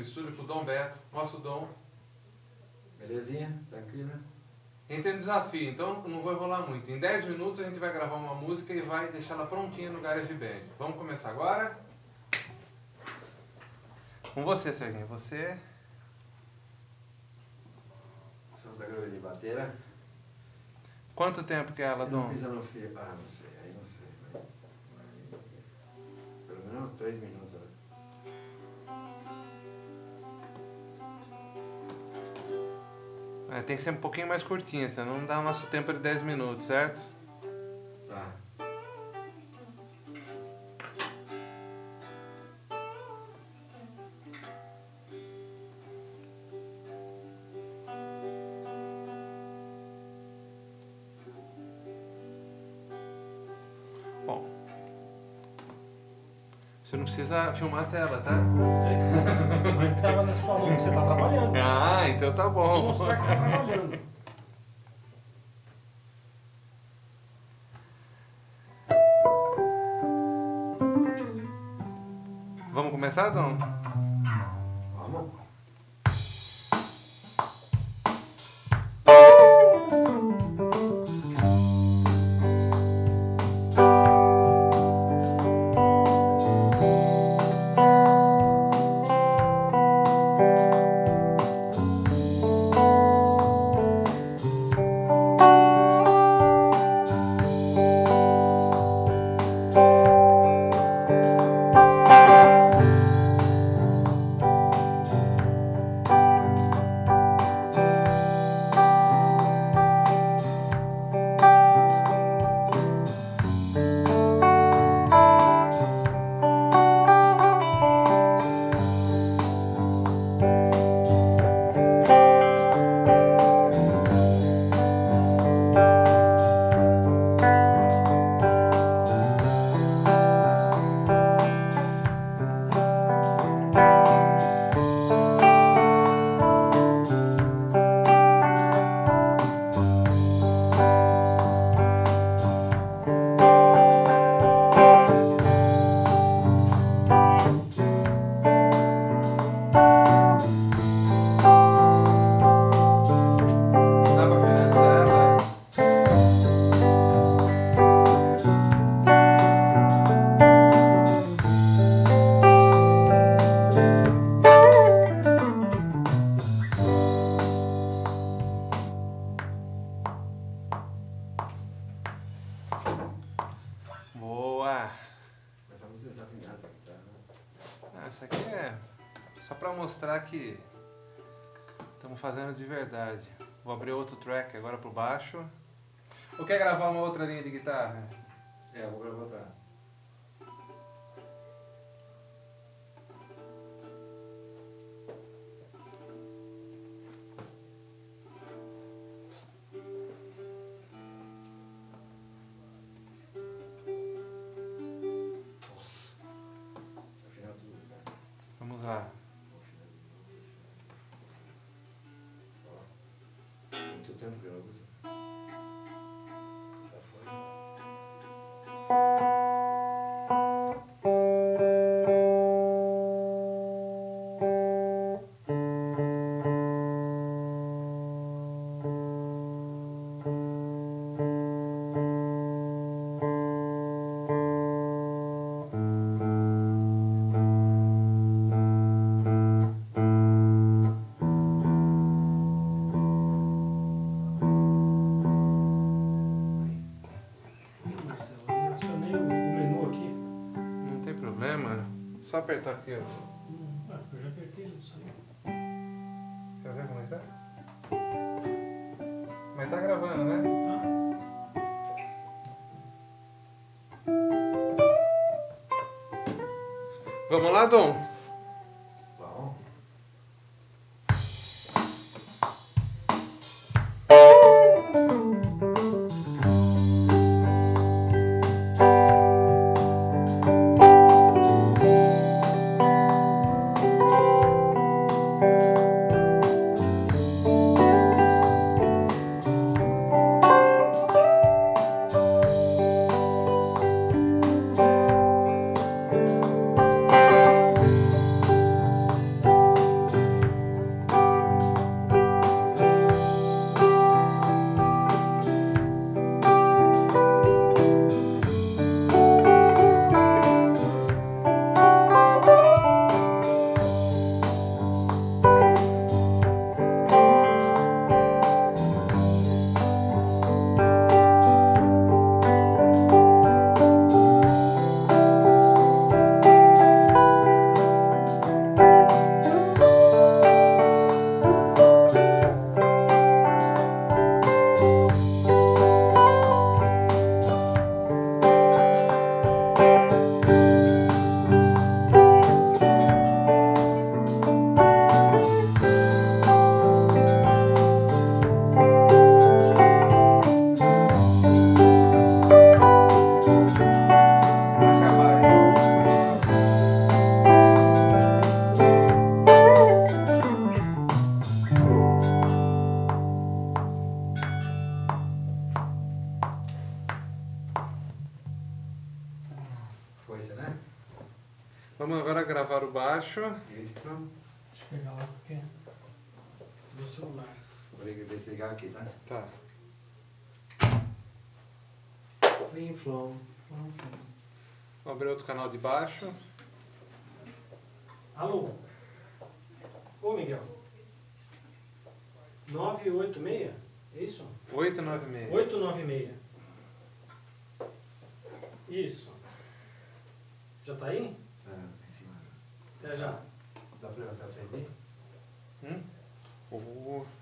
no estúdio com o Dom Beto, nosso Dom. Belezinha? Tranquilo? A gente tem um desafio, então não vou enrolar muito. Em 10 minutos a gente vai gravar uma música e vai deixar ela prontinha no GarageBand. Vamos começar agora? Com você, Serginho. Você. Só da grava de bateira? Quanto tempo que é ela, Dom? pisa no fio. Ah, não sei, aí não sei. Vai. Pelo menos três minutos. É, tem que ser um pouquinho mais curtinha, senão não dá o nosso tempo de 10 minutos, certo? Tá. Bom. Você não precisa filmar a tela, tá? Mas estava na sua mão, você está trabalhando. Ah, então tá Vou bom. mostrar que você está trabalhando. Muito tempo que eu apertar aqui, ó. Ah, eu já apertei ele, não saiu. Quer ver como é que tá? Mas tá gravando, né? Tá? Vamos lá, Dom? Desligar aqui, tá? Tá. Flim, flom. Flom, flom. Vou abrir outro canal de baixo. Alô? Ô, Miguel. 986? É isso? 896. 896. Isso. Já tá aí? Tá em cima. Até já. Dá pra levantar o pezinho? Hum? Oh.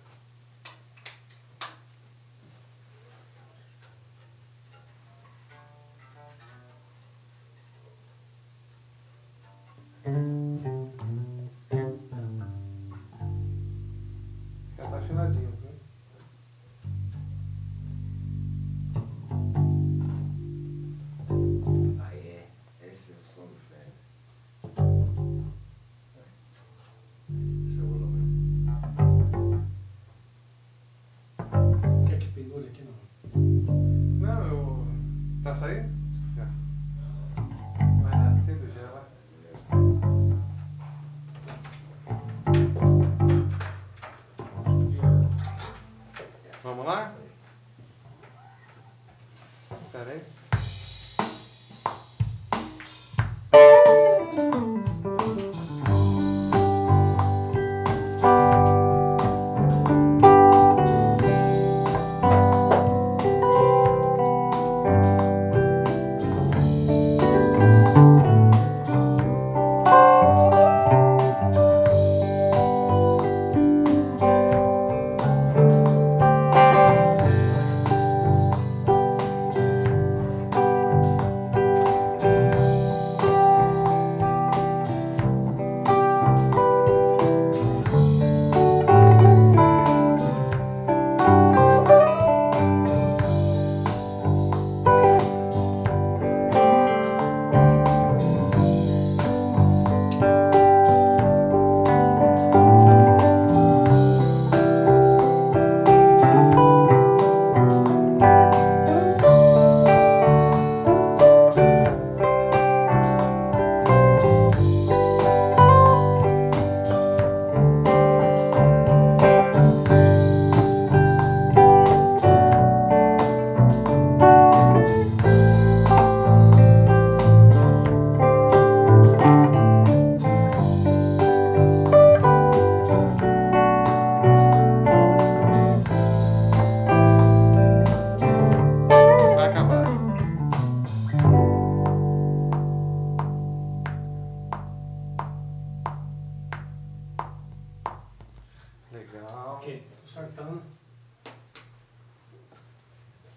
Quer que pendure aqui não? Não, eu. Tá saindo? Já. Vai lá. Vamos lá?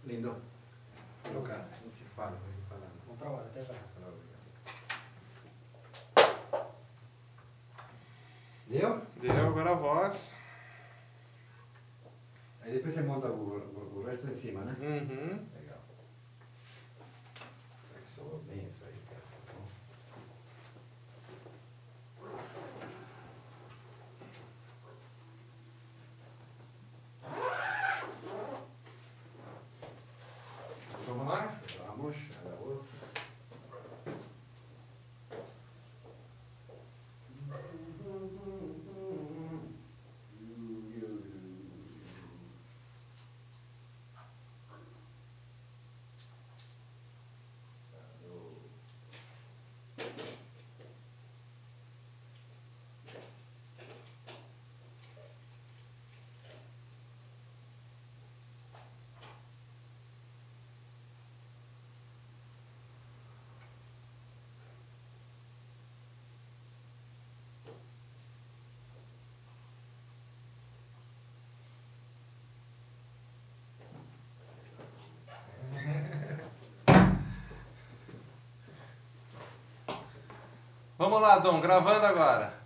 Lindo. Colocar. Não se fala, não se fala. Vamos trabalhar, até já. Deu? Deu agora a voz. Aí depois você monta o, o, o resto em cima, né? Uhum. Legal. Será que soou bem isso aí, cara? Tá bom? Vamos lá? Vamos, vamos. Lá, Dom, gravando agora.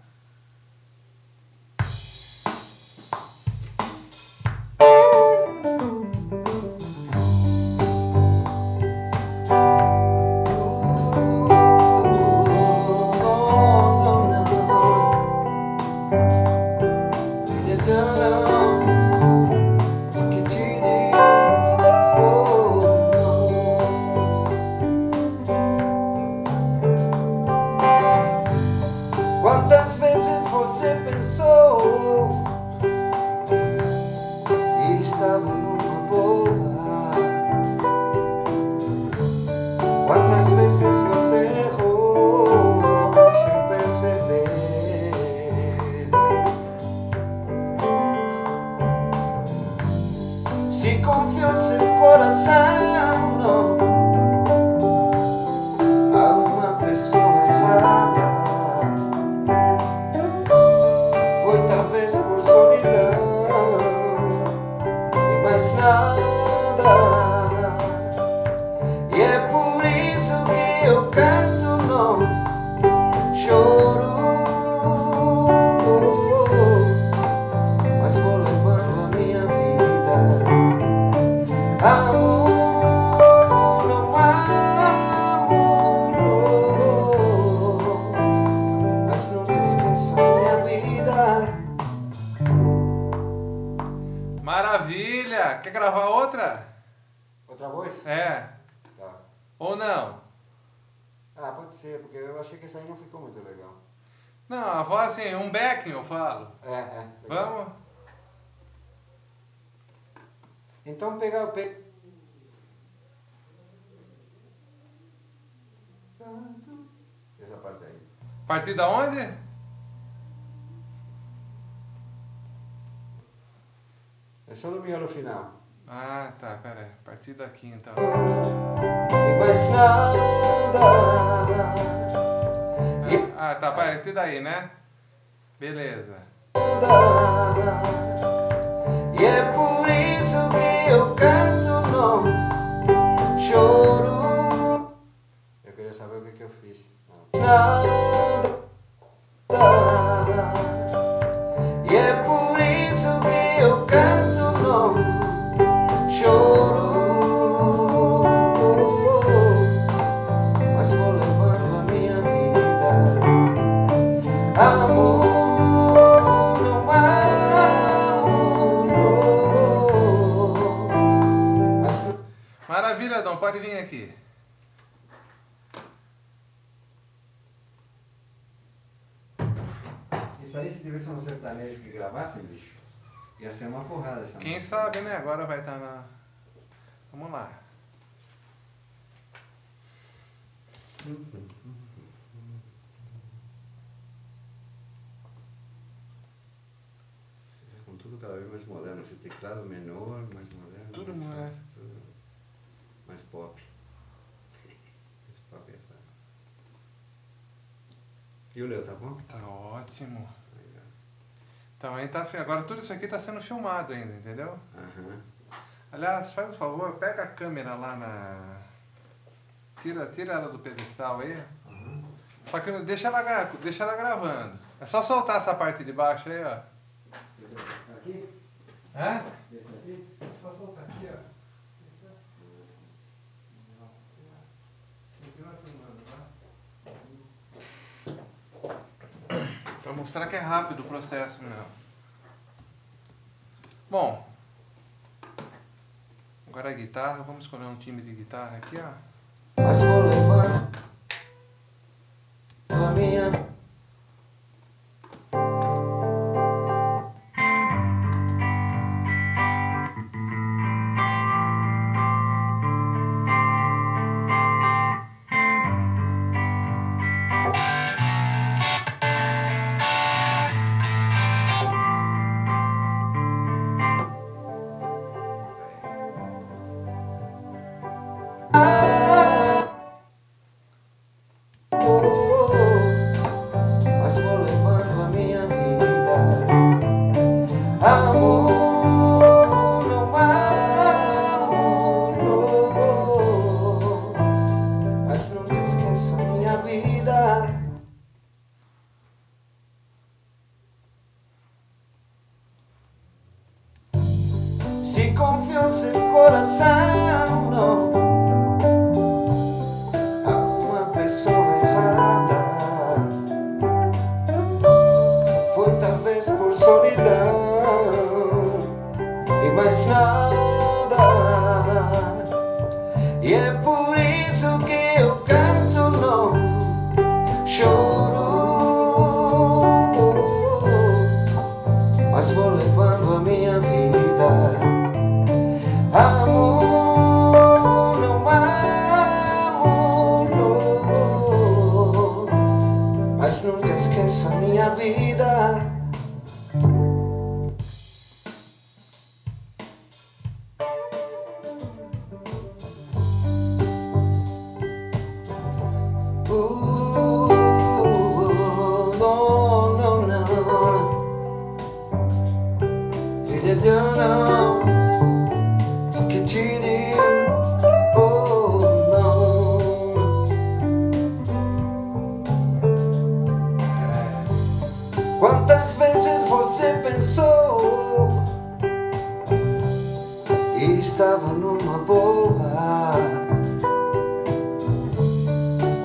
Outra? Outra voz? É. Tá. Ou não? Ah, pode ser, porque eu achei que essa aí não ficou muito legal. Não, a voz assim, um backing eu falo. É, é. legal. Vamos? Então pegar o pe... Essa parte aí. Partir da onde? É só no miolo final. Ah, tá, pera aí. Partir daqui então. E mais nada. E Ah, tá, partir daí, né? Beleza. E é por isso que eu canto, não choro. Eu queria saber o que, que eu fiz. Nada. Dom, pode vir aqui. Isso aí, se tivesse um sertanejo que gravasse, bicho, ia ser uma porrada essa Quem música. sabe, né? Agora vai estar na. Vamos lá. Com tudo cada vez mais moderno, esse teclado menor, mais moderno. Tudo mais moderno. Mais pop. Esse pop é fácil. E o Leo, tá bom? Tá ótimo. Legal. Então aí tá. Agora tudo isso aqui tá sendo filmado ainda, entendeu? Aham. Aliás, faz um favor, pega a câmera lá na. Tira, tira ela do pedestal aí. Aham. Só que deixa ela, deixa ela gravando. É só soltar essa parte de baixo aí, ó. Aqui? Hã? Esse aqui? É só soltar aqui, ó. Continua filmando, Pra mostrar que é rápido o processo mesmo. Bom. Agora a guitarra, vamos escolher um time de guitarra aqui, ó.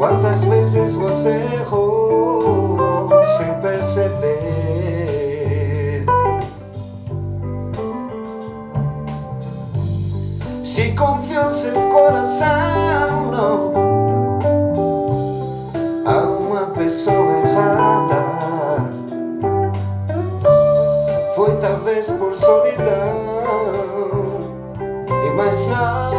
Quantas vezes você errou sem perceber? Se confiou seu coração, não. A uma pessoa errada. Foi talvez por solidão e mais nada.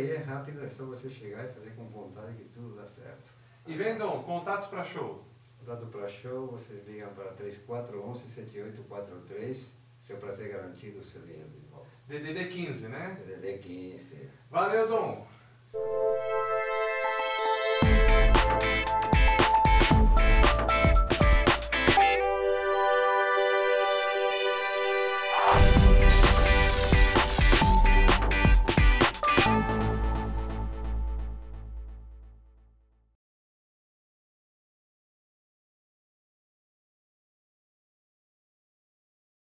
Aí, é rápido, é só você chegar e fazer com vontade que tudo dá certo. E vem, Dom, contatos para show. Dado para show, vocês ligam para 3411-7843, seu prazer garantido, seu dinheiro de volta. DDD 15, né? DDD 15. Valeu, Dom.